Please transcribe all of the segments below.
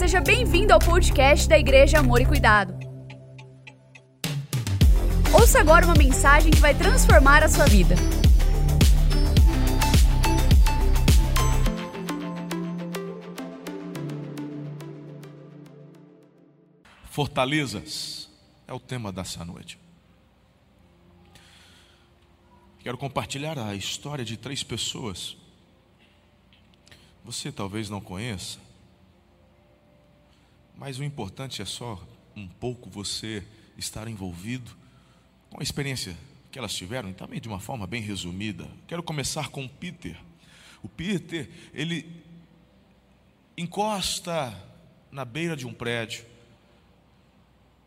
seja bem-vindo ao podcast da Igreja Amor e Cuidado. Ouça agora uma mensagem que vai transformar a sua vida. Fortalezas é o tema dessa noite. Quero compartilhar a história de três pessoas. Você talvez não conheça, mas o importante é só um pouco você estar envolvido com a experiência que elas tiveram, também de uma forma bem resumida. Quero começar com Peter. O Peter, ele encosta na beira de um prédio,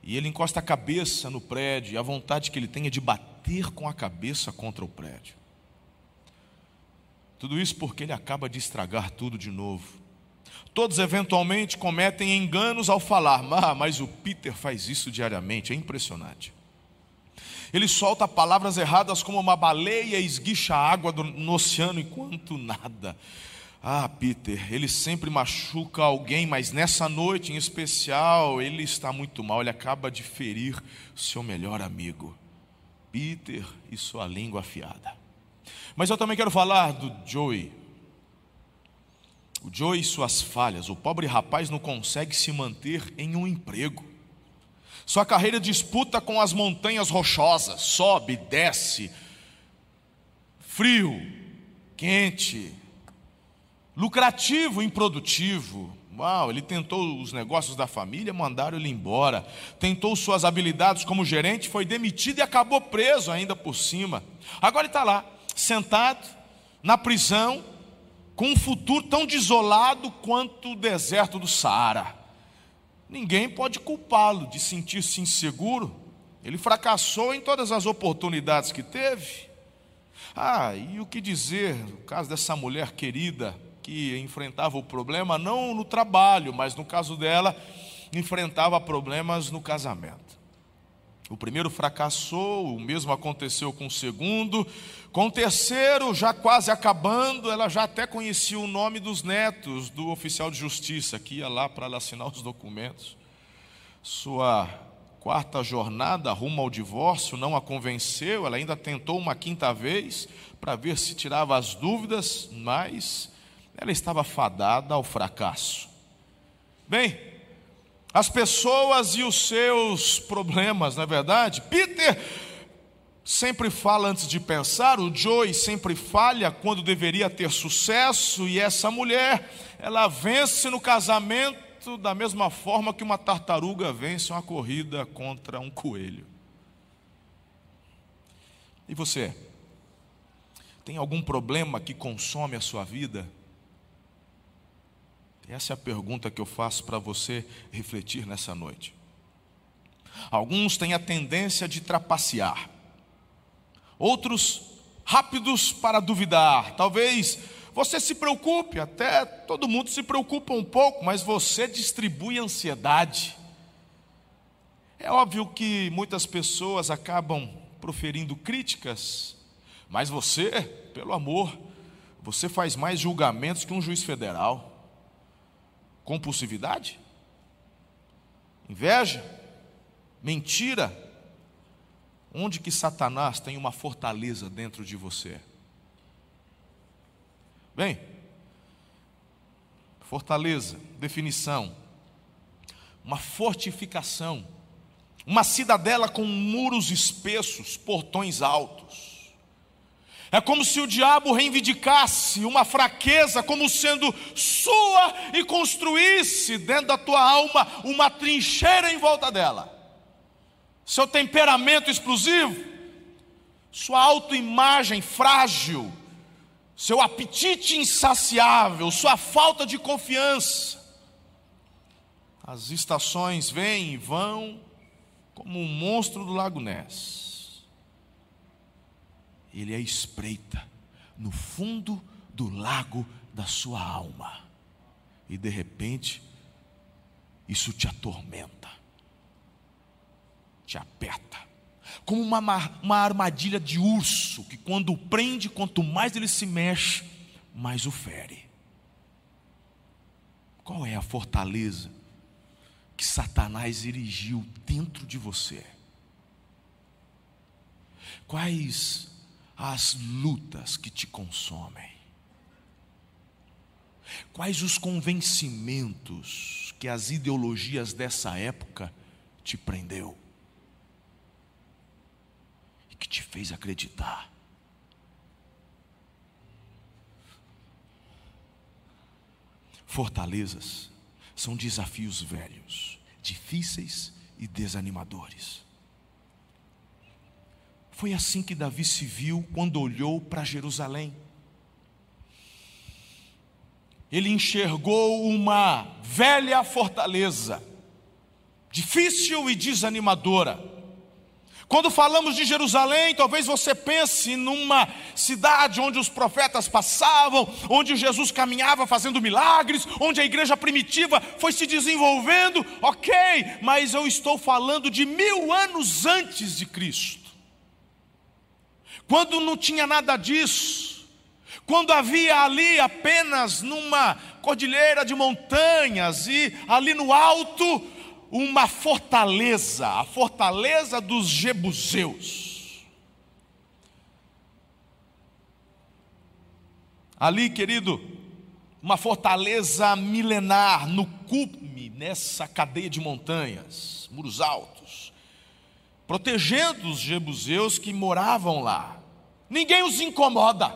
e ele encosta a cabeça no prédio, e a vontade que ele tem é de bater com a cabeça contra o prédio. Tudo isso porque ele acaba de estragar tudo de novo. Todos eventualmente cometem enganos ao falar, ah, mas o Peter faz isso diariamente, é impressionante. Ele solta palavras erradas como uma baleia esguicha água no oceano enquanto nada. Ah, Peter, ele sempre machuca alguém, mas nessa noite em especial ele está muito mal, ele acaba de ferir seu melhor amigo. Peter e sua língua afiada. Mas eu também quero falar do Joey. O Joey e suas falhas. O pobre rapaz não consegue se manter em um emprego. Sua carreira disputa com as montanhas rochosas, sobe, desce, frio, quente, lucrativo, improdutivo. Uau, ele tentou os negócios da família, mandaram ele embora. Tentou suas habilidades como gerente, foi demitido e acabou preso ainda por cima. Agora ele está lá, sentado, na prisão, com um futuro tão desolado quanto o deserto do Saara. Ninguém pode culpá-lo de sentir-se inseguro. Ele fracassou em todas as oportunidades que teve. Ah, e o que dizer no caso dessa mulher querida que enfrentava o problema não no trabalho, mas no caso dela, enfrentava problemas no casamento. O primeiro fracassou, o mesmo aconteceu com o segundo. Com o terceiro, já quase acabando, ela já até conhecia o nome dos netos do oficial de justiça que ia lá para assinar os documentos. Sua quarta jornada rumo ao divórcio não a convenceu, ela ainda tentou uma quinta vez para ver se tirava as dúvidas, mas ela estava fadada ao fracasso. Bem, as pessoas e os seus problemas, na é verdade, Peter sempre fala antes de pensar, o Joey sempre falha quando deveria ter sucesso, e essa mulher, ela vence no casamento da mesma forma que uma tartaruga vence uma corrida contra um coelho. E você? Tem algum problema que consome a sua vida? Essa é a pergunta que eu faço para você refletir nessa noite. Alguns têm a tendência de trapacear, outros rápidos para duvidar. Talvez você se preocupe, até todo mundo se preocupa um pouco, mas você distribui ansiedade. É óbvio que muitas pessoas acabam proferindo críticas, mas você, pelo amor, você faz mais julgamentos que um juiz federal compulsividade, inveja, mentira. Onde que Satanás tem uma fortaleza dentro de você? Bem, fortaleza, definição, uma fortificação, uma cidadela com muros espessos, portões altos é como se o diabo reivindicasse uma fraqueza como sendo sua e construísse dentro da tua alma uma trincheira em volta dela. Seu temperamento explosivo, sua autoimagem frágil, seu apetite insaciável, sua falta de confiança. As estações vêm e vão como um monstro do Lago Ness ele é espreita no fundo do lago da sua alma. E de repente, isso te atormenta, te aperta, como uma, uma armadilha de urso, que quando o prende, quanto mais ele se mexe, mais o fere. Qual é a fortaleza que Satanás erigiu dentro de você? Quais as lutas que te consomem? Quais os convencimentos que as ideologias dessa época te prendeu? E que te fez acreditar? Fortalezas são desafios velhos, difíceis e desanimadores. Foi assim que Davi se viu quando olhou para Jerusalém. Ele enxergou uma velha fortaleza, difícil e desanimadora. Quando falamos de Jerusalém, talvez você pense numa cidade onde os profetas passavam, onde Jesus caminhava fazendo milagres, onde a igreja primitiva foi se desenvolvendo, ok, mas eu estou falando de mil anos antes de Cristo, quando não tinha nada disso, quando havia ali apenas numa cordilheira de montanhas e ali no alto uma fortaleza, a fortaleza dos Jebuseus. Ali, querido, uma fortaleza milenar no cume, nessa cadeia de montanhas, muros altos, protegendo os Jebuseus que moravam lá. Ninguém os incomoda,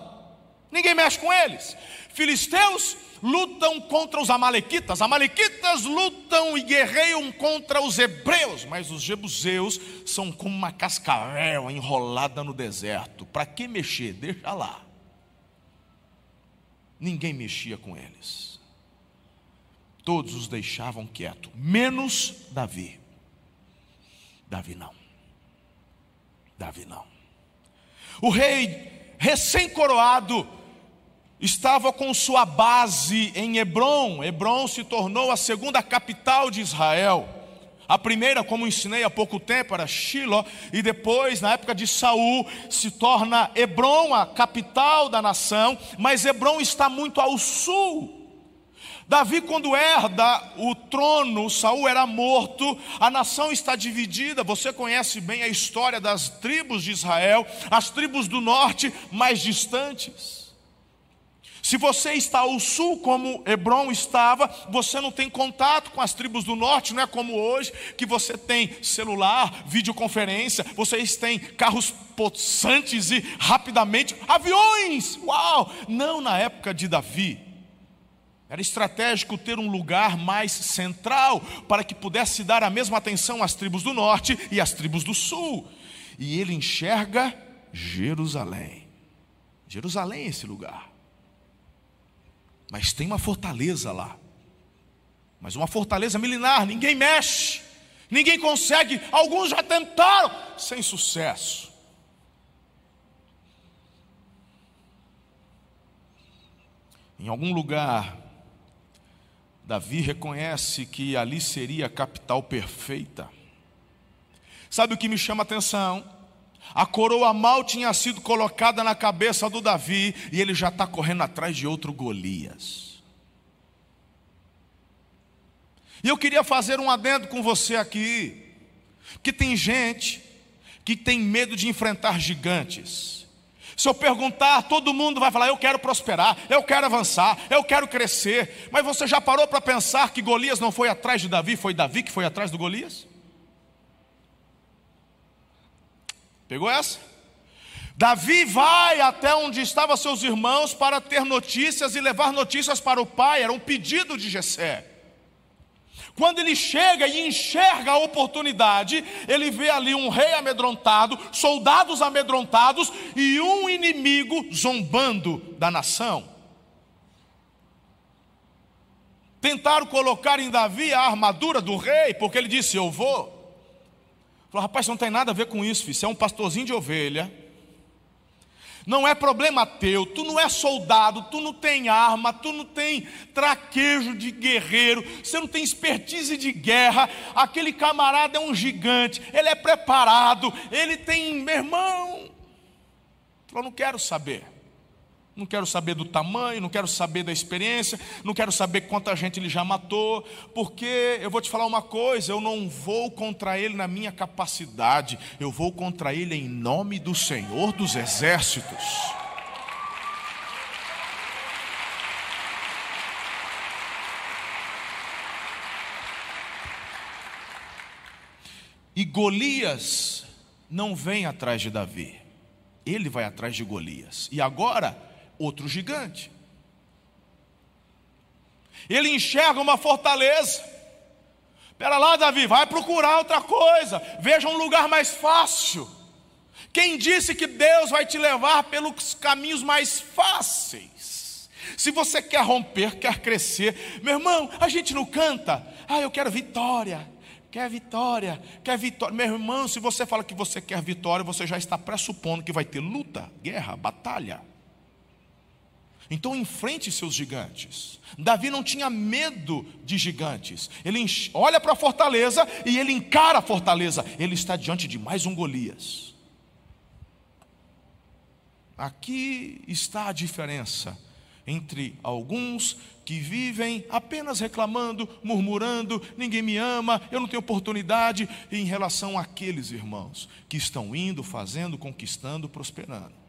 ninguém mexe com eles. Filisteus lutam contra os amalequitas, amalequitas lutam e guerreiam contra os hebreus, mas os jebuseus são como uma cascavel enrolada no deserto. Para que mexer? Deixa lá. Ninguém mexia com eles. Todos os deixavam quieto, menos Davi. Davi não. Davi não. O rei recém-coroado estava com sua base em Hebron. Hebron se tornou a segunda capital de Israel. A primeira, como ensinei há pouco tempo, era Shiloh, e depois, na época de Saul, se torna Hebron a capital da nação, mas Hebron está muito ao sul. Davi, quando herda o trono, Saul era morto, a nação está dividida. Você conhece bem a história das tribos de Israel, as tribos do norte mais distantes. Se você está ao sul, como Hebron estava, você não tem contato com as tribos do norte, não é como hoje, que você tem celular, videoconferência, vocês têm carros possantes e rapidamente, aviões, uau! Não na época de Davi. Era estratégico ter um lugar mais central para que pudesse dar a mesma atenção às tribos do norte e às tribos do sul. E ele enxerga Jerusalém. Jerusalém é esse lugar. Mas tem uma fortaleza lá. Mas uma fortaleza milenar, ninguém mexe, ninguém consegue. Alguns já tentaram, sem sucesso. Em algum lugar, Davi reconhece que ali seria a capital perfeita. Sabe o que me chama a atenção? A coroa mal tinha sido colocada na cabeça do Davi e ele já está correndo atrás de outro Golias. E eu queria fazer um adendo com você aqui, que tem gente que tem medo de enfrentar gigantes. Se eu perguntar, todo mundo vai falar: eu quero prosperar, eu quero avançar, eu quero crescer. Mas você já parou para pensar que Golias não foi atrás de Davi, foi Davi que foi atrás do Golias? Pegou essa? Davi vai até onde estavam seus irmãos para ter notícias e levar notícias para o pai, era um pedido de Jessé. Quando ele chega e enxerga a oportunidade, ele vê ali um rei amedrontado, soldados amedrontados e um inimigo zombando da nação. Tentaram colocar em Davi a armadura do rei, porque ele disse: Eu vou. Falou, rapaz, não tem nada a ver com isso, filho. Você é um pastorzinho de ovelha. Não é problema teu, tu não é soldado, tu não tem arma, tu não tem traquejo de guerreiro, você não tem expertise de guerra. Aquele camarada é um gigante, ele é preparado, ele tem, meu irmão. Falou, não quero saber. Não quero saber do tamanho, não quero saber da experiência, não quero saber quanta gente ele já matou, porque eu vou te falar uma coisa: eu não vou contra ele na minha capacidade, eu vou contra ele em nome do Senhor dos Exércitos. E Golias não vem atrás de Davi, ele vai atrás de Golias. E agora, outro gigante. Ele enxerga uma fortaleza. Espera lá, Davi, vai procurar outra coisa. Veja um lugar mais fácil. Quem disse que Deus vai te levar pelos caminhos mais fáceis? Se você quer romper, quer crescer, meu irmão, a gente não canta. Ah, eu quero vitória. Quer vitória, quer vitória. Meu irmão, se você fala que você quer vitória, você já está pressupondo que vai ter luta, guerra, batalha. Então enfrente seus gigantes. Davi não tinha medo de gigantes. Ele olha para a fortaleza e ele encara a fortaleza. Ele está diante de mais um Golias. Aqui está a diferença entre alguns que vivem apenas reclamando, murmurando, ninguém me ama, eu não tenho oportunidade, em relação àqueles irmãos que estão indo, fazendo, conquistando, prosperando.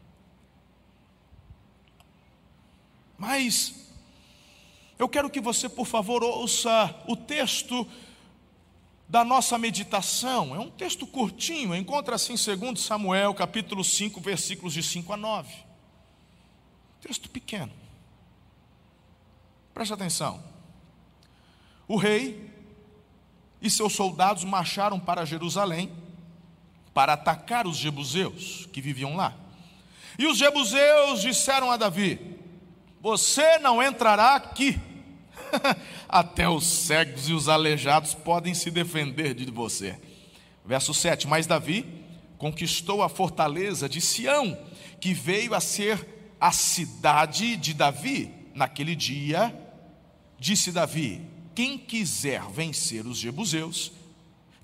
Mas eu quero que você, por favor, ouça o texto da nossa meditação. É um texto curtinho, encontra assim em 2 Samuel, capítulo 5, versículos de 5 a 9. Texto pequeno. Preste atenção. O rei e seus soldados marcharam para Jerusalém para atacar os jebuseus que viviam lá. E os jebuseus disseram a Davi: você não entrará aqui. Até os cegos e os aleijados podem se defender de você. Verso 7: Mas Davi conquistou a fortaleza de Sião, que veio a ser a cidade de Davi. Naquele dia, disse Davi: Quem quiser vencer os jebuseus,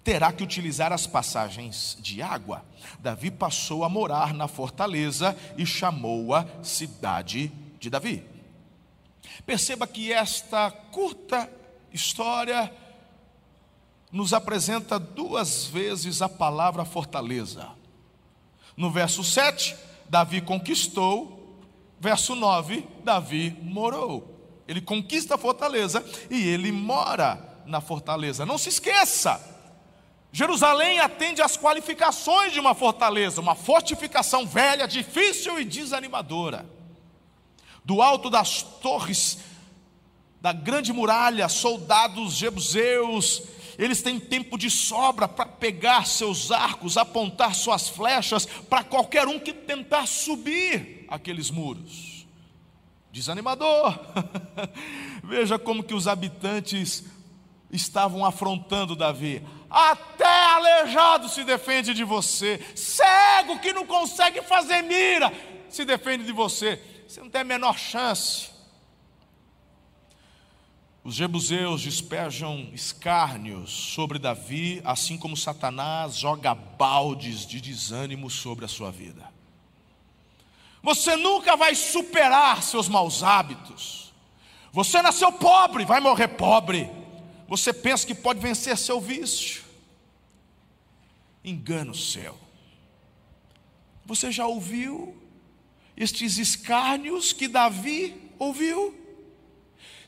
terá que utilizar as passagens de água. Davi passou a morar na fortaleza e chamou-a cidade de de Davi. Perceba que esta curta história nos apresenta duas vezes a palavra fortaleza. No verso 7, Davi conquistou, verso 9, Davi morou. Ele conquista a fortaleza e ele mora na fortaleza. Não se esqueça, Jerusalém atende às qualificações de uma fortaleza, uma fortificação velha, difícil e desanimadora do alto das torres da grande muralha, soldados jebuseus, eles têm tempo de sobra para pegar seus arcos, apontar suas flechas para qualquer um que tentar subir aqueles muros. Desanimador. Veja como que os habitantes estavam afrontando Davi. Até aleijado se defende de você, cego que não consegue fazer mira, se defende de você. Você não tem a menor chance. Os jebuseus despejam escárnios sobre Davi, assim como Satanás joga baldes de desânimo sobre a sua vida. Você nunca vai superar seus maus hábitos. Você nasceu pobre, vai morrer pobre. Você pensa que pode vencer seu vício. Engano seu. Você já ouviu estes escárnios que Davi ouviu.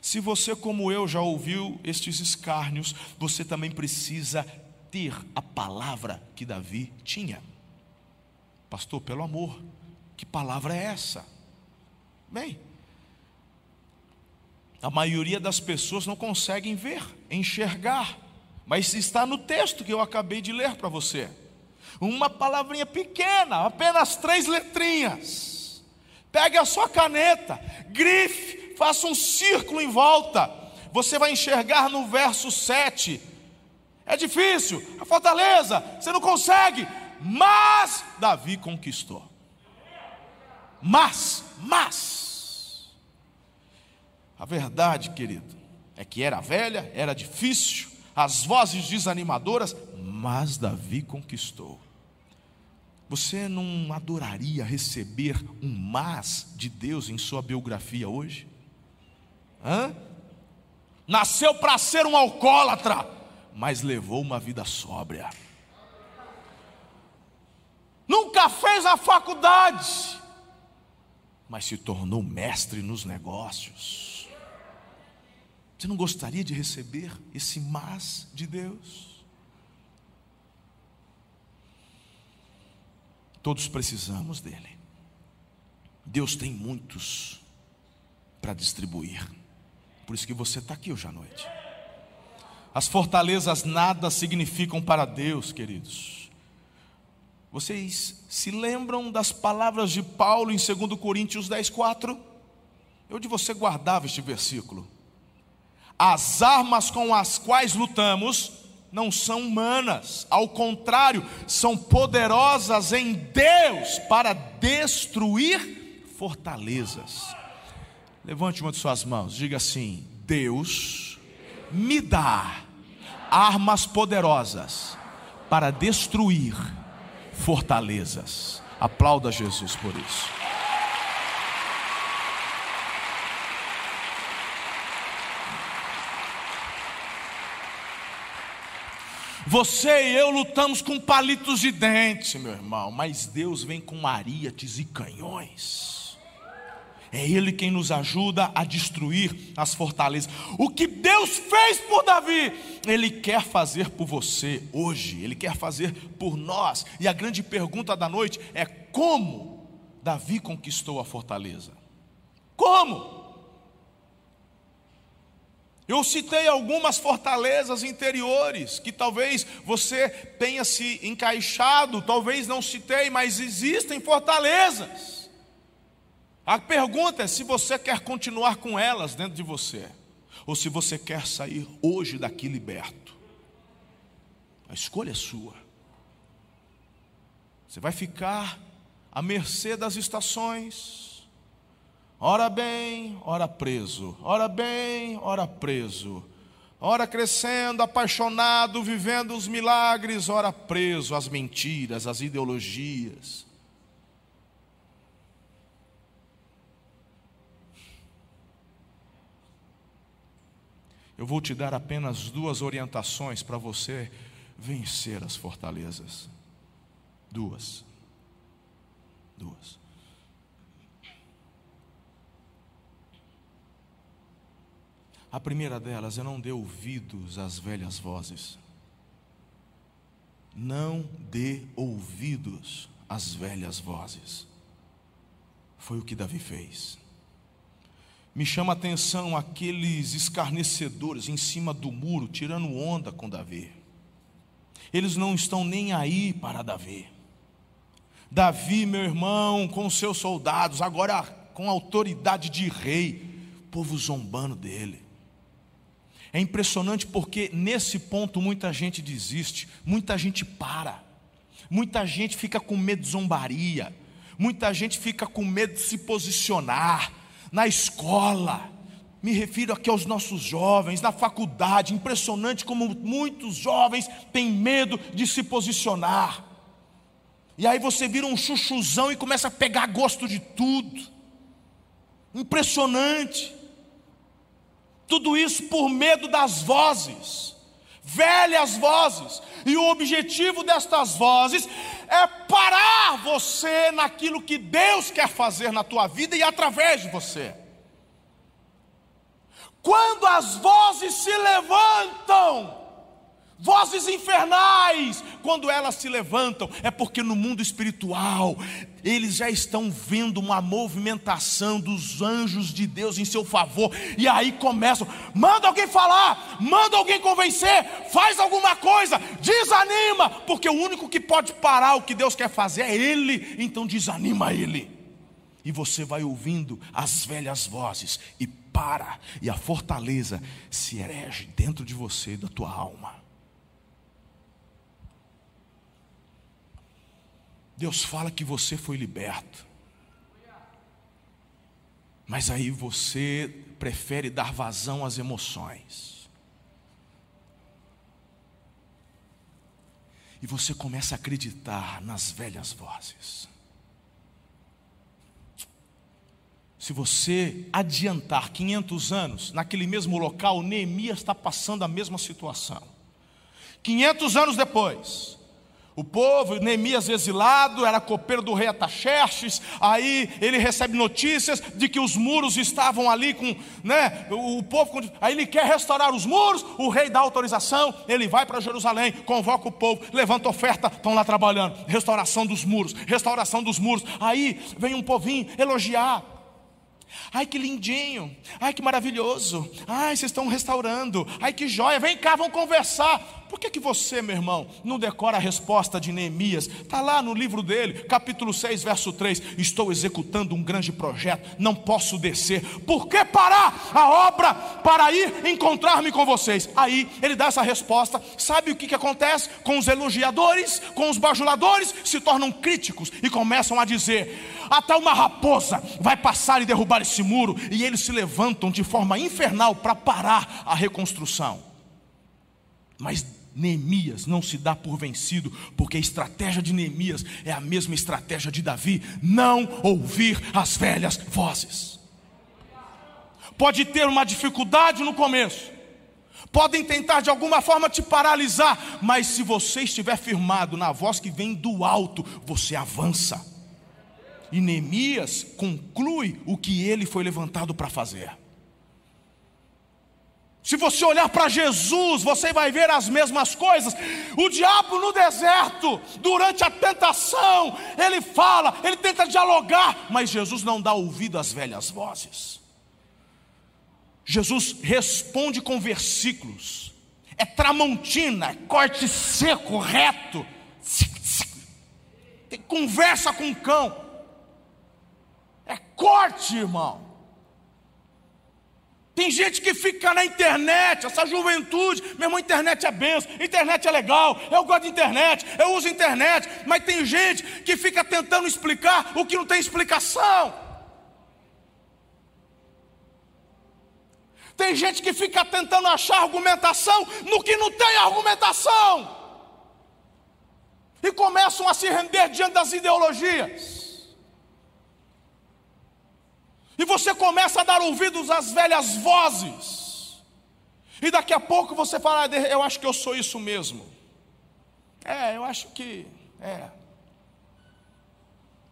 Se você, como eu, já ouviu estes escárnios, você também precisa ter a palavra que Davi tinha. Pastor, pelo amor, que palavra é essa? Bem, a maioria das pessoas não conseguem ver, enxergar, mas está no texto que eu acabei de ler para você. Uma palavrinha pequena, apenas três letrinhas Pegue a sua caneta, grife, faça um círculo em volta. Você vai enxergar no verso 7. É difícil, a fortaleza, você não consegue, mas Davi conquistou. Mas, mas, a verdade, querido, é que era velha, era difícil, as vozes desanimadoras, mas Davi conquistou. Você não adoraria receber um mas de Deus em sua biografia hoje? Hã? Nasceu para ser um alcoólatra, mas levou uma vida sóbria. Nunca fez a faculdade, mas se tornou mestre nos negócios. Você não gostaria de receber esse mas de Deus? Todos precisamos dele. Deus tem muitos para distribuir. Por isso que você está aqui hoje à noite. As fortalezas nada significam para Deus, queridos. Vocês se lembram das palavras de Paulo em 2 Coríntios 10, 4? Onde você guardava este versículo? As armas com as quais lutamos não são humanas, ao contrário, são poderosas em Deus para destruir fortalezas. Levante uma de suas mãos, diga assim: Deus me dá armas poderosas para destruir fortalezas. Aplauda Jesus por isso. Você e eu lutamos com palitos de dente, meu irmão, mas Deus vem com ariates e canhões. É Ele quem nos ajuda a destruir as fortalezas. O que Deus fez por Davi, Ele quer fazer por você hoje, Ele quer fazer por nós. E a grande pergunta da noite é: como Davi conquistou a fortaleza? Como? Eu citei algumas fortalezas interiores que talvez você tenha se encaixado, talvez não citei, mas existem fortalezas. A pergunta é se você quer continuar com elas dentro de você, ou se você quer sair hoje daqui liberto. A escolha é sua. Você vai ficar à mercê das estações, Ora bem, ora preso. Ora bem, ora preso. Ora crescendo, apaixonado, vivendo os milagres, ora preso às mentiras, às ideologias. Eu vou te dar apenas duas orientações para você vencer as fortalezas. Duas. Duas. A primeira delas é não dê ouvidos às velhas vozes. Não dê ouvidos às velhas vozes. Foi o que Davi fez. Me chama a atenção aqueles escarnecedores em cima do muro, tirando onda com Davi. Eles não estão nem aí para Davi. Davi, meu irmão, com seus soldados, agora com autoridade de rei, povo zombando dele. É impressionante porque nesse ponto muita gente desiste, muita gente para, muita gente fica com medo de zombaria, muita gente fica com medo de se posicionar na escola. Me refiro aqui aos nossos jovens, na faculdade. Impressionante como muitos jovens têm medo de se posicionar. E aí você vira um chuchuzão e começa a pegar gosto de tudo. Impressionante. Tudo isso por medo das vozes, velhas vozes. E o objetivo destas vozes é parar você naquilo que Deus quer fazer na tua vida e através de você. Quando as vozes se levantam, vozes infernais, quando elas se levantam, é porque no mundo espiritual eles já estão vendo uma movimentação dos anjos de Deus em seu favor, e aí começam: manda alguém falar, manda alguém convencer, faz alguma coisa, desanima, porque o único que pode parar o que Deus quer fazer é Ele, então desanima Ele, e você vai ouvindo as velhas vozes, e para, e a fortaleza se erege dentro de você, da tua alma. Deus fala que você foi liberto. Mas aí você prefere dar vazão às emoções. E você começa a acreditar nas velhas vozes. Se você adiantar 500 anos, naquele mesmo local, Neemias está passando a mesma situação. 500 anos depois, o povo, Neemias exilado, era copeiro do rei Ataxerxes, aí ele recebe notícias de que os muros estavam ali com, né, o povo, aí ele quer restaurar os muros, o rei dá autorização, ele vai para Jerusalém, convoca o povo, levanta oferta, estão lá trabalhando, restauração dos muros, restauração dos muros, aí vem um povinho elogiar, Ai que lindinho, ai que maravilhoso, ai vocês estão restaurando, ai que joia, vem cá, vamos conversar. Por que, que você, meu irmão, não decora a resposta de Neemias? Está lá no livro dele, capítulo 6, verso 3: Estou executando um grande projeto, não posso descer. Por que parar a obra para ir encontrar-me com vocês? Aí ele dá essa resposta. Sabe o que, que acontece com os elogiadores, com os bajuladores? Se tornam críticos e começam a dizer: até uma raposa vai passar e derrubar esse muro, e eles se levantam de forma infernal para parar a reconstrução. Mas Neemias não se dá por vencido, porque a estratégia de Neemias é a mesma estratégia de Davi: não ouvir as velhas vozes. Pode ter uma dificuldade no começo, podem tentar de alguma forma te paralisar, mas se você estiver firmado na voz que vem do alto, você avança. E Neemias conclui o que ele foi levantado para fazer. Se você olhar para Jesus, você vai ver as mesmas coisas. O diabo no deserto, durante a tentação, ele fala, ele tenta dialogar, mas Jesus não dá ouvido às velhas vozes. Jesus responde com versículos. É tramontina, é corte seco, reto. Conversa com o cão. É corte, irmão. Tem gente que fica na internet, essa juventude, meu irmão, internet é benção, internet é legal, eu gosto de internet, eu uso internet, mas tem gente que fica tentando explicar o que não tem explicação. Tem gente que fica tentando achar argumentação no que não tem argumentação. E começam a se render diante das ideologias. E você começa a dar ouvidos às velhas vozes. E daqui a pouco você fala, ah, eu acho que eu sou isso mesmo. É, eu acho que. É.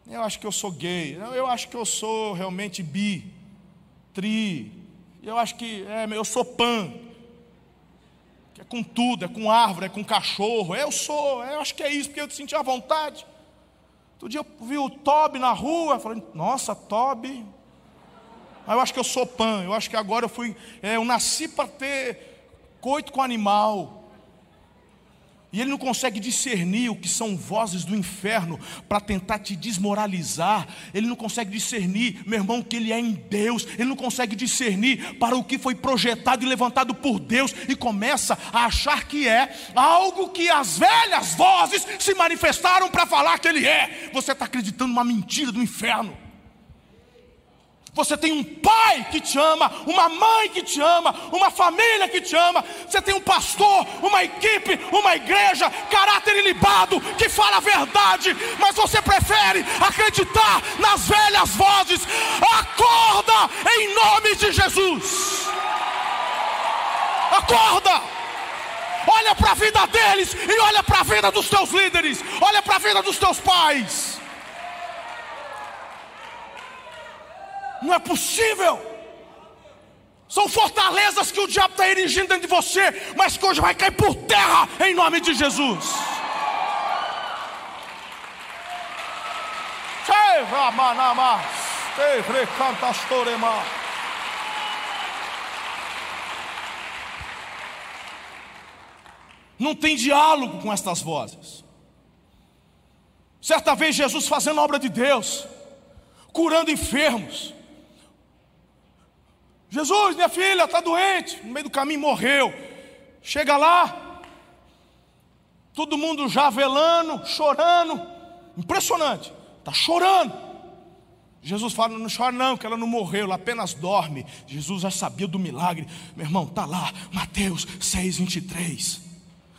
Eu acho que eu sou gay. Eu acho que eu sou realmente bi, tri. Eu acho que é, eu sou pan. É com tudo, é com árvore, é com cachorro. Eu sou, eu acho que é isso, porque eu senti a vontade. Outro dia eu vi o Toby na rua, falei, nossa, Toby, ah, eu acho que eu sou pan, eu acho que agora eu fui, é, eu nasci para ter coito com animal. E ele não consegue discernir o que são vozes do inferno para tentar te desmoralizar. Ele não consegue discernir, meu irmão, que ele é em Deus. Ele não consegue discernir para o que foi projetado e levantado por Deus e começa a achar que é algo que as velhas vozes se manifestaram para falar que ele é. Você está acreditando numa mentira do inferno. Você tem um pai que te ama, uma mãe que te ama, uma família que te ama. Você tem um pastor, uma equipe, uma igreja, caráter ilibado, que fala a verdade, mas você prefere acreditar nas velhas vozes. Acorda em nome de Jesus. Acorda. Olha para a vida deles e olha para a vida dos teus líderes. Olha para a vida dos teus pais. Não é possível. São fortalezas que o diabo está erigindo dentro de você, mas que hoje vai cair por terra em nome de Jesus. Não tem diálogo com estas vozes. Certa vez Jesus fazendo a obra de Deus, curando enfermos, Jesus, minha filha está doente, no meio do caminho morreu. Chega lá, todo mundo já velando, chorando, impressionante, está chorando. Jesus fala: não chora não, que ela não morreu, ela apenas dorme. Jesus já sabia do milagre, meu irmão, está lá, Mateus 6, 23.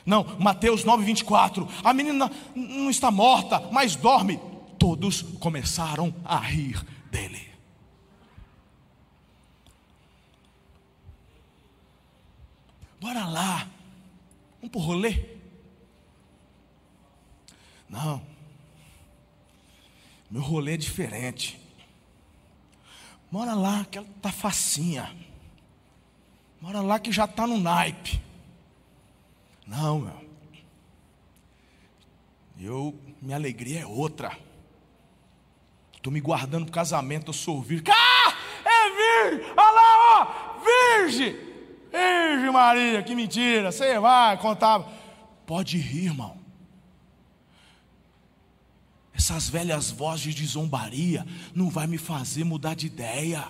Não, Mateus 9, 24. A menina não está morta, mas dorme. Todos começaram a rir dele. Bora lá. Vamos pro rolê? Não. Meu rolê é diferente. Mora lá que ela tá facinha. Mora lá que já está no naipe. Não, meu. Eu, minha alegria é outra. Estou me guardando para casamento, eu sou virgem. Ah, é virgem! Olha lá, ó, virgem! Virgem Maria, que mentira. Você vai contar. Pode rir, irmão. Essas velhas vozes de zombaria não vai me fazer mudar de ideia.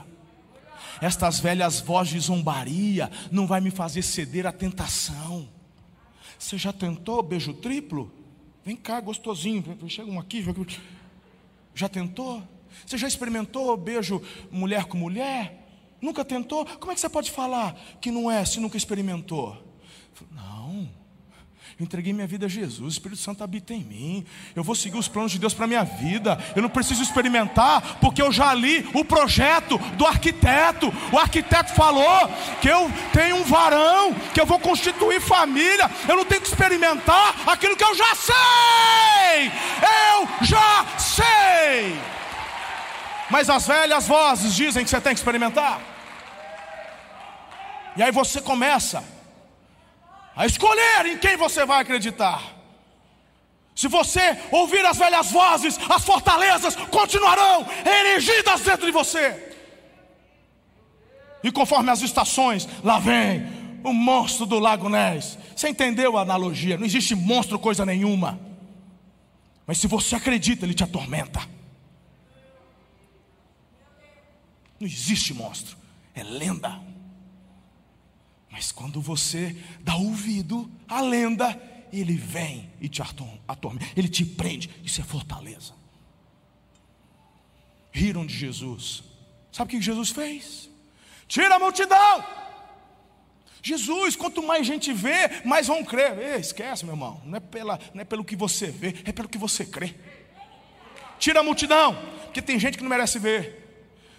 Estas velhas vozes de zombaria não vai me fazer ceder à tentação. Você já tentou beijo triplo? Vem cá, gostosinho. Chega um aqui. Já tentou? Você já experimentou beijo mulher com mulher? Nunca tentou? Como é que você pode falar que não é se nunca experimentou? Não. Eu entreguei minha vida a Jesus, o Espírito Santo habita em mim. Eu vou seguir os planos de Deus para a minha vida. Eu não preciso experimentar, porque eu já li o projeto do arquiteto. O arquiteto falou que eu tenho um varão, que eu vou constituir família. Eu não tenho que experimentar aquilo que eu já sei. Eu já sei. Mas as velhas vozes dizem que você tem que experimentar. E aí você começa a escolher em quem você vai acreditar. Se você ouvir as velhas vozes, as fortalezas continuarão erigidas dentro de você. E conforme as estações, lá vem o monstro do Lago Ness. Você entendeu a analogia? Não existe monstro coisa nenhuma. Mas se você acredita, ele te atormenta. Não existe monstro, é lenda. Mas quando você dá ouvido à lenda, ele vem e te atormenta, ele te prende. Isso é fortaleza. Riram de Jesus. Sabe o que Jesus fez? Tira a multidão. Jesus, quanto mais gente vê, mais vão crer. Ei, esquece, meu irmão. Não é, pela, não é pelo que você vê, é pelo que você crê. Tira a multidão, porque tem gente que não merece ver.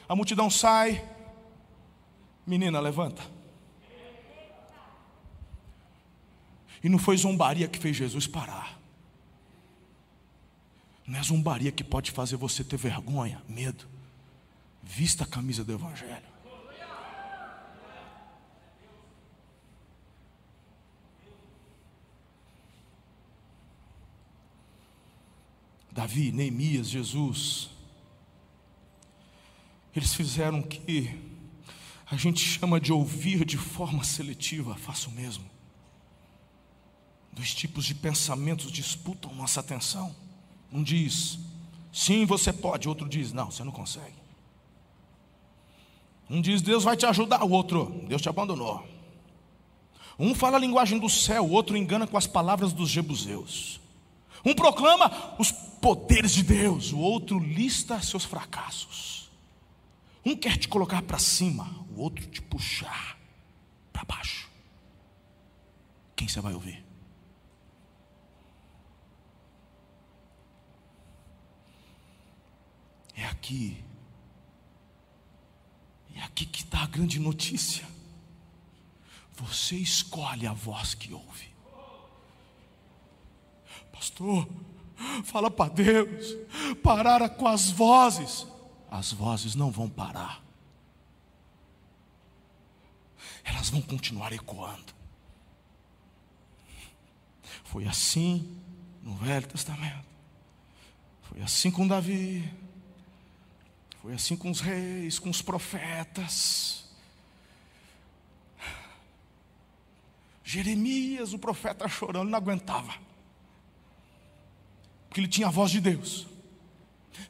A multidão sai. Menina, levanta. E não foi zombaria que fez Jesus parar. Não é zombaria que pode fazer você ter vergonha, medo. Vista a camisa do Evangelho. Davi, Neemias, Jesus, eles fizeram que a gente chama de ouvir de forma seletiva, faça o mesmo. Dois tipos de pensamentos disputam nossa atenção. Um diz, sim, você pode. Outro diz, não, você não consegue. Um diz, Deus vai te ajudar. O outro, Deus te abandonou. Um fala a linguagem do céu, o outro engana com as palavras dos jebuseus. Um proclama os poderes de Deus, o outro lista seus fracassos. Um quer te colocar para cima, o outro te puxar para baixo. Quem você vai ouvir? É aqui. É aqui que está a grande notícia. Você escolhe a voz que ouve. Pastor, fala para Deus, parar com as vozes. As vozes não vão parar. Elas vão continuar ecoando. Foi assim no Velho Testamento. Foi assim com Davi. Foi assim com os reis, com os profetas. Jeremias, o profeta chorando, não aguentava. Porque ele tinha a voz de Deus.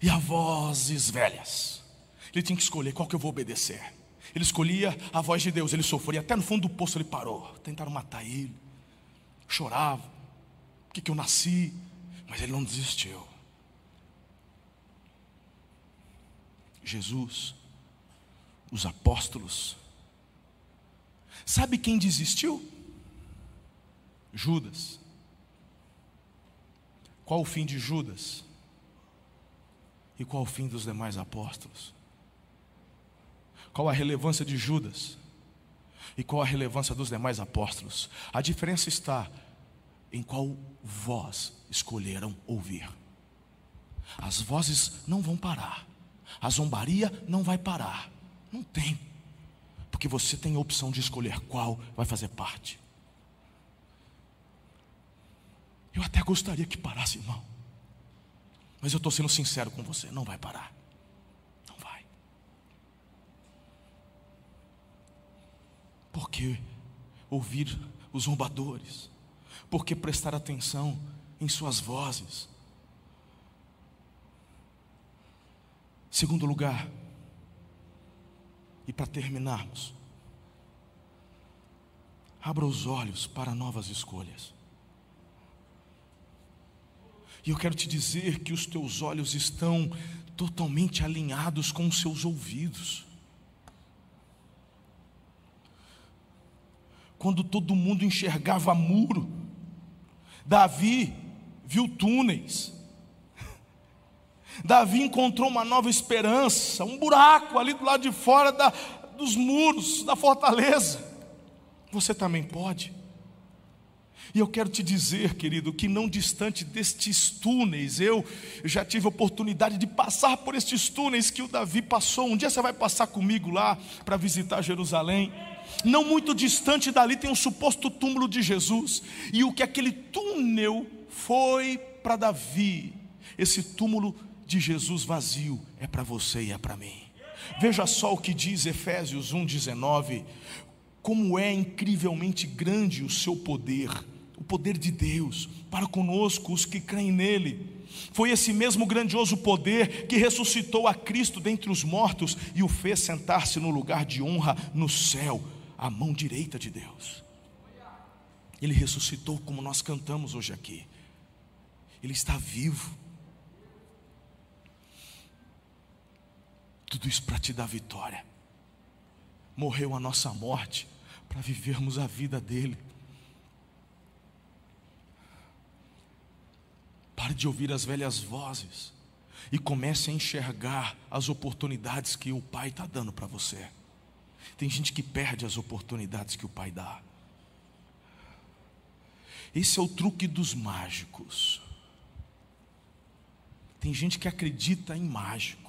E a vozes velhas. Ele tinha que escolher qual que eu vou obedecer. Ele escolhia a voz de Deus, ele sofria. Até no fundo do poço ele parou. Tentaram matar ele. Chorava. Por que, que eu nasci? Mas ele não desistiu. Jesus, os apóstolos. Sabe quem desistiu? Judas. Qual o fim de Judas? E qual o fim dos demais apóstolos? Qual a relevância de Judas? E qual a relevância dos demais apóstolos? A diferença está em qual voz escolheram ouvir. As vozes não vão parar, a zombaria não vai parar, não tem, porque você tem a opção de escolher qual vai fazer parte. Eu até gostaria que parasse, irmão, mas eu estou sendo sincero com você: não vai parar, não vai, porque ouvir os zombadores, porque prestar atenção em suas vozes. Segundo lugar, e para terminarmos, abra os olhos para novas escolhas. E eu quero te dizer que os teus olhos estão totalmente alinhados com os seus ouvidos. Quando todo mundo enxergava muro, Davi viu túneis. Davi encontrou uma nova esperança, um buraco ali do lado de fora da, dos muros da fortaleza. Você também pode. E eu quero te dizer, querido, que não distante destes túneis, eu já tive a oportunidade de passar por estes túneis que o Davi passou. Um dia você vai passar comigo lá para visitar Jerusalém. Não muito distante dali tem um suposto túmulo de Jesus. E o que aquele túnel foi para Davi, esse túmulo de Jesus vazio é para você e é para mim. Veja só o que diz Efésios 1,19: como é incrivelmente grande o seu poder, o poder de Deus para conosco, os que creem nele. Foi esse mesmo grandioso poder que ressuscitou a Cristo dentre os mortos e o fez sentar-se no lugar de honra no céu a mão direita de Deus. Ele ressuscitou, como nós cantamos hoje aqui. Ele está vivo. Tudo isso para te dar vitória. Morreu a nossa morte para vivermos a vida dele. Pare de ouvir as velhas vozes e comece a enxergar as oportunidades que o Pai está dando para você. Tem gente que perde as oportunidades que o Pai dá. Esse é o truque dos mágicos. Tem gente que acredita em mágico.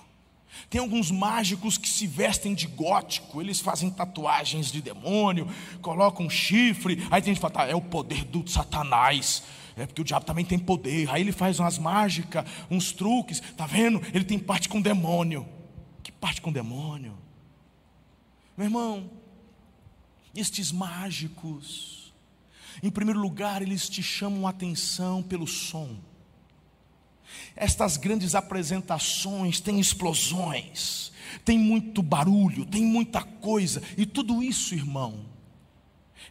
Tem alguns mágicos que se vestem de gótico, eles fazem tatuagens de demônio, colocam um chifre, aí tem gente que fala, tá, é o poder do Satanás, é porque o diabo também tem poder. Aí ele faz umas mágicas, uns truques, tá vendo? Ele tem parte com demônio. Que parte com demônio? Meu irmão, estes mágicos, em primeiro lugar, eles te chamam a atenção pelo som. Estas grandes apresentações têm explosões, tem muito barulho, tem muita coisa, e tudo isso, irmão,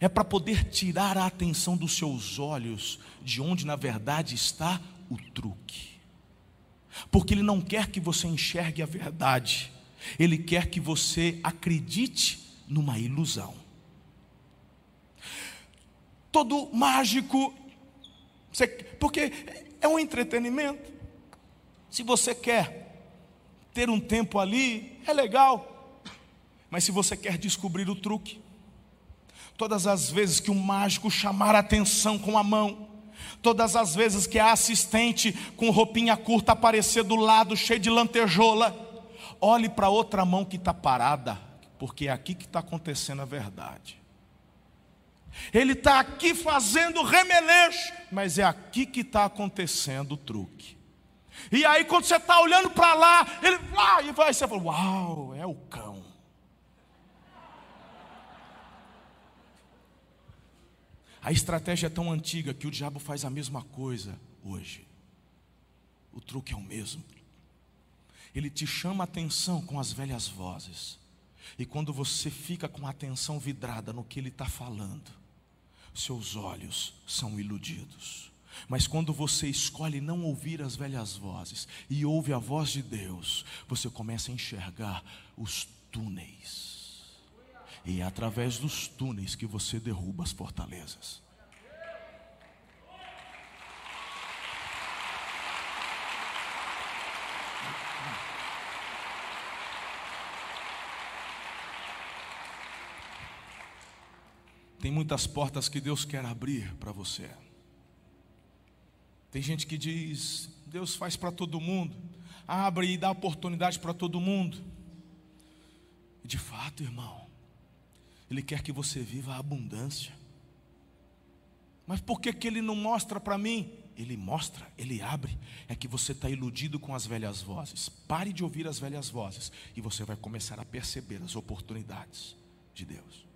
é para poder tirar a atenção dos seus olhos de onde na verdade está o truque. Porque ele não quer que você enxergue a verdade, ele quer que você acredite numa ilusão. Todo mágico, porque é um entretenimento. Se você quer ter um tempo ali, é legal. Mas se você quer descobrir o truque, todas as vezes que o mágico chamar a atenção com a mão, todas as vezes que a assistente com roupinha curta aparecer do lado, cheio de lantejola, olhe para outra mão que está parada, porque é aqui que está acontecendo a verdade. Ele está aqui fazendo remeleixo, mas é aqui que está acontecendo o truque. E aí, quando você está olhando para lá, ele vai e vai, você fala: Uau, é o cão. A estratégia é tão antiga que o diabo faz a mesma coisa hoje. O truque é o mesmo ele te chama a atenção com as velhas vozes. E quando você fica com a atenção vidrada no que ele está falando, seus olhos são iludidos. Mas quando você escolhe não ouvir as velhas vozes e ouve a voz de Deus, você começa a enxergar os túneis. E é através dos túneis que você derruba as fortalezas. Tem muitas portas que Deus quer abrir para você. Tem gente que diz: Deus faz para todo mundo, abre e dá oportunidade para todo mundo. De fato, irmão, ele quer que você viva a abundância. Mas por que, que Ele não mostra para mim? Ele mostra, Ele abre. É que você está iludido com as velhas vozes. Pare de ouvir as velhas vozes e você vai começar a perceber as oportunidades de Deus.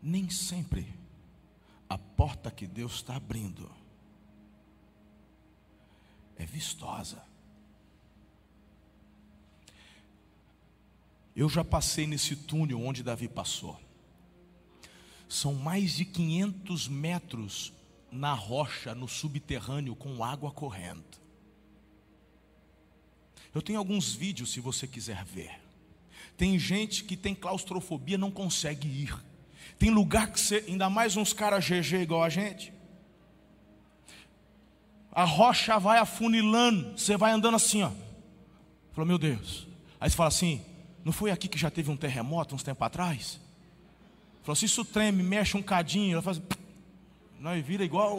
Nem sempre a porta que Deus está abrindo é vistosa. Eu já passei nesse túnel onde Davi passou. São mais de 500 metros na rocha, no subterrâneo, com água correndo. Eu tenho alguns vídeos se você quiser ver. Tem gente que tem claustrofobia, não consegue ir. Tem lugar que você, ainda mais uns caras GG igual a gente. A rocha vai afunilando, você vai andando assim, ó. Falou, meu Deus. Aí você fala assim: não foi aqui que já teve um terremoto uns tempos atrás? Falou, se isso treme, mexe um cadinho, ela faz. Não, e vira igual.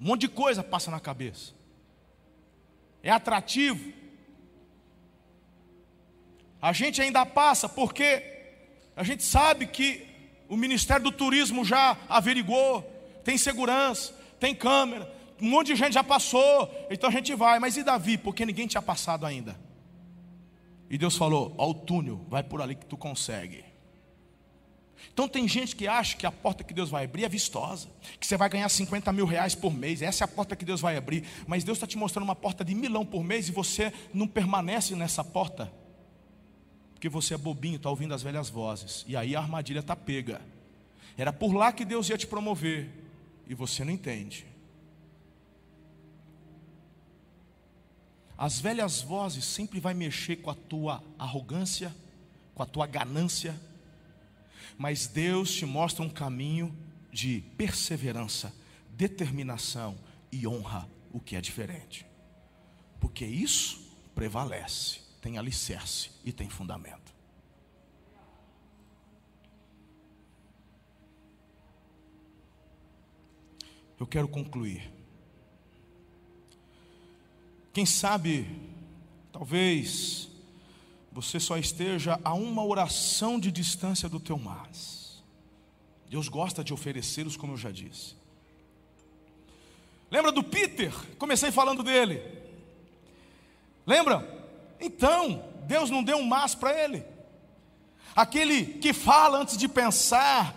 Um monte de coisa passa na cabeça. É atrativo. A gente ainda passa porque a gente sabe que o Ministério do Turismo já averigou, tem segurança, tem câmera, um monte de gente já passou, então a gente vai. Mas e Davi? Porque ninguém tinha passado ainda. E Deus falou: Ó, o túnel, vai por ali que tu consegue. Então tem gente que acha que a porta que Deus vai abrir é vistosa, que você vai ganhar 50 mil reais por mês, essa é a porta que Deus vai abrir, mas Deus está te mostrando uma porta de milão por mês e você não permanece nessa porta porque você é bobinho, está ouvindo as velhas vozes. E aí a armadilha está pega. Era por lá que Deus ia te promover. E você não entende. As velhas vozes sempre vai mexer com a tua arrogância, com a tua ganância. Mas Deus te mostra um caminho de perseverança, determinação e honra, o que é diferente. Porque isso prevalece tem alicerce e tem fundamento. Eu quero concluir. Quem sabe, talvez, você só esteja a uma oração de distância do teu mas. Deus gosta de oferecê-los, como eu já disse. Lembra do Peter? Comecei falando dele. Lembra? Então, Deus não deu um mas para ele. Aquele que fala antes de pensar,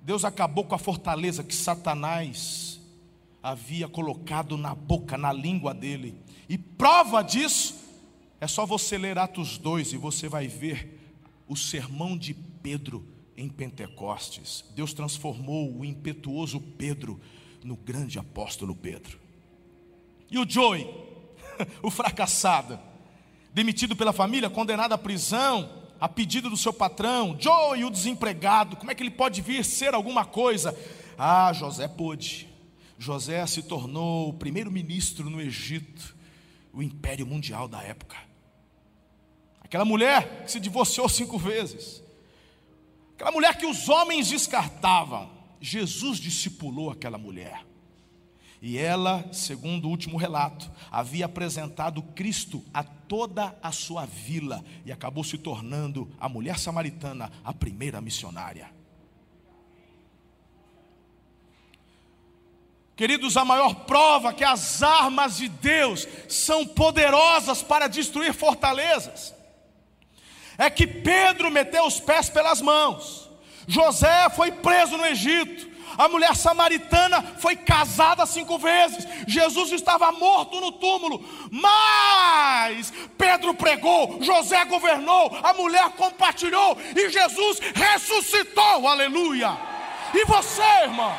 Deus acabou com a fortaleza que Satanás havia colocado na boca, na língua dele. E prova disso é só você ler Atos 2 e você vai ver o sermão de Pedro em Pentecostes. Deus transformou o impetuoso Pedro no grande apóstolo Pedro. E o Joey? o fracassado, demitido pela família, condenado à prisão, a pedido do seu patrão, Joe, o desempregado, como é que ele pode vir ser alguma coisa? Ah, José pôde. José se tornou o primeiro ministro no Egito, o império mundial da época. Aquela mulher que se divorciou cinco vezes, aquela mulher que os homens descartavam, Jesus discipulou aquela mulher. E ela, segundo o último relato, havia apresentado Cristo a toda a sua vila e acabou se tornando a mulher samaritana a primeira missionária. Queridos, a maior prova que as armas de Deus são poderosas para destruir fortalezas é que Pedro meteu os pés pelas mãos, José foi preso no Egito, a mulher samaritana foi casada cinco vezes. Jesus estava morto no túmulo. Mas Pedro pregou, José governou, a mulher compartilhou e Jesus ressuscitou. Aleluia. E você, irmão?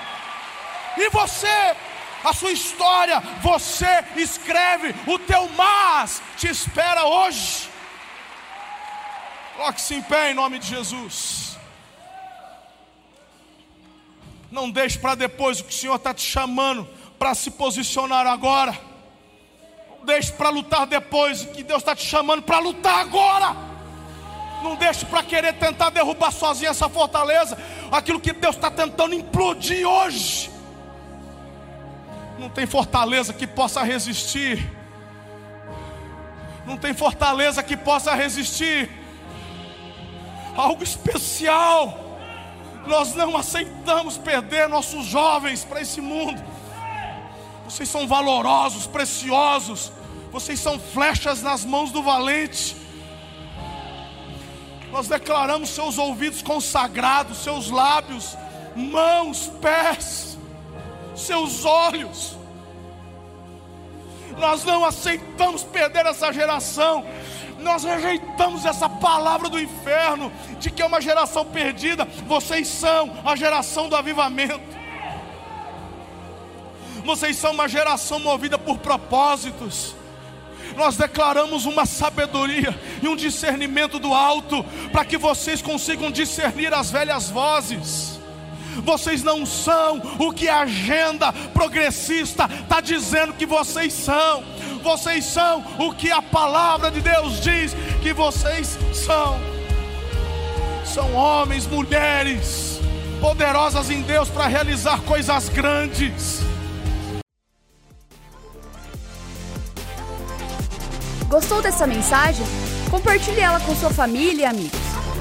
E você? A sua história, você escreve, o teu mas te espera hoje. Coloque-se em pé em nome de Jesus. Não deixe para depois o que o Senhor está te chamando para se posicionar agora. deixe para lutar depois, que Deus está te chamando para lutar agora. Não deixe para querer tentar derrubar sozinho essa fortaleza, aquilo que Deus está tentando implodir hoje. Não tem fortaleza que possa resistir. Não tem fortaleza que possa resistir. Algo especial. Nós não aceitamos perder nossos jovens para esse mundo. Vocês são valorosos, preciosos. Vocês são flechas nas mãos do valente. Nós declaramos seus ouvidos consagrados, seus lábios, mãos, pés, seus olhos. Nós não aceitamos perder essa geração. Nós rejeitamos essa palavra do inferno de que é uma geração perdida. Vocês são a geração do avivamento. Vocês são uma geração movida por propósitos nós declaramos uma sabedoria e um discernimento do alto, para que vocês consigam discernir as velhas vozes. Vocês não são o que a agenda progressista está dizendo que vocês são. Vocês são o que a palavra de Deus diz que vocês são. São homens, mulheres, poderosas em Deus para realizar coisas grandes. Gostou dessa mensagem? Compartilhe ela com sua família e amigos.